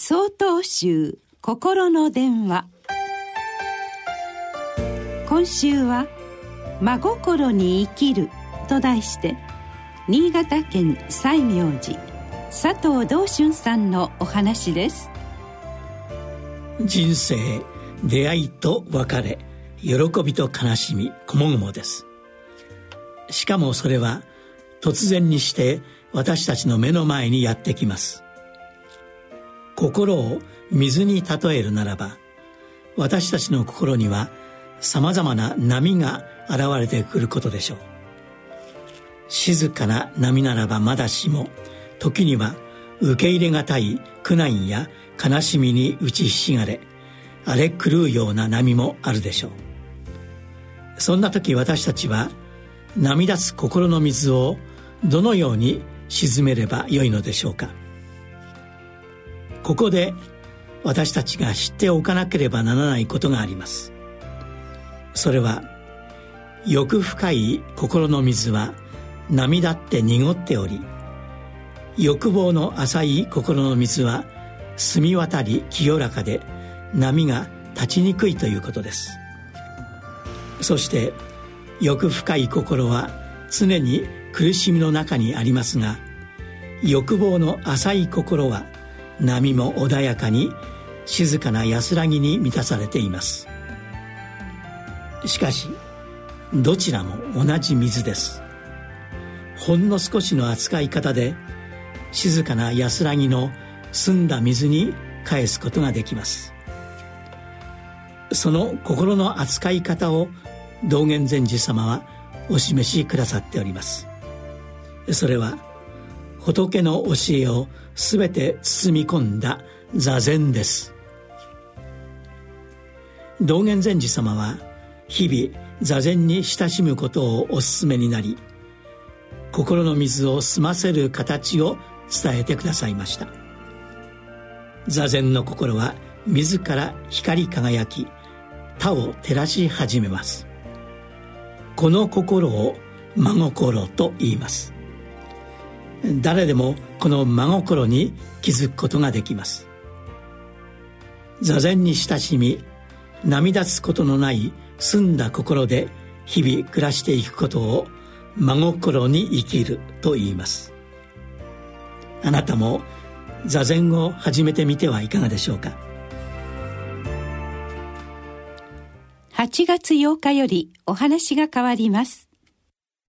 総統集心の電話。今週は「真心に生きる」と題して新潟県西明寺佐藤道春さんのお話です。人生出会いと別れ喜びと悲しみこもごもです。しかもそれは突然にして私たちの目の前にやってきます。心を水に例えるならば私たちの心にはさまざまな波が現れてくることでしょう。静かな波ならばまだしも時には受け入れがたい苦難や悲しみに打ちひしがれ荒れ狂うような波もあるでしょう。そんな時私たちは波立つ心の水をどのように沈めればよいのでしょうか。ここで私たちが知っておかなければならないことがあります。それは欲深い心の水は波立って濁っており欲望の浅い心の水は澄み渡り清らかで波が立ちにくいということです。そして欲深い心は常に苦しみの中にありますが欲望の浅い心は波も穏やかに静かな安らぎに満たされています。しかしどちらも同じ水です。ほんの少しの扱い方で静かな安らぎの澄んだ水に返すことができます。その心の扱い方を道元禅師様はお示しくださっております。それは仏の教えを全て包み込んだ座禅です。道元禅師様は日々座禅に親しむことをお勧めになり心の水を澄ませる形を伝えてくださいました。座禅の心は自ら光り輝き他を照らし始めます。この心を真心と言います。誰でもこの真心に気づくことができます。座禅に親しみ波立つことのない澄んだ心で日々暮らしていくことを真心に生きると言います。あなたも座禅を始めてみてはいかがでしょうか？8月8日よりお話が変わります。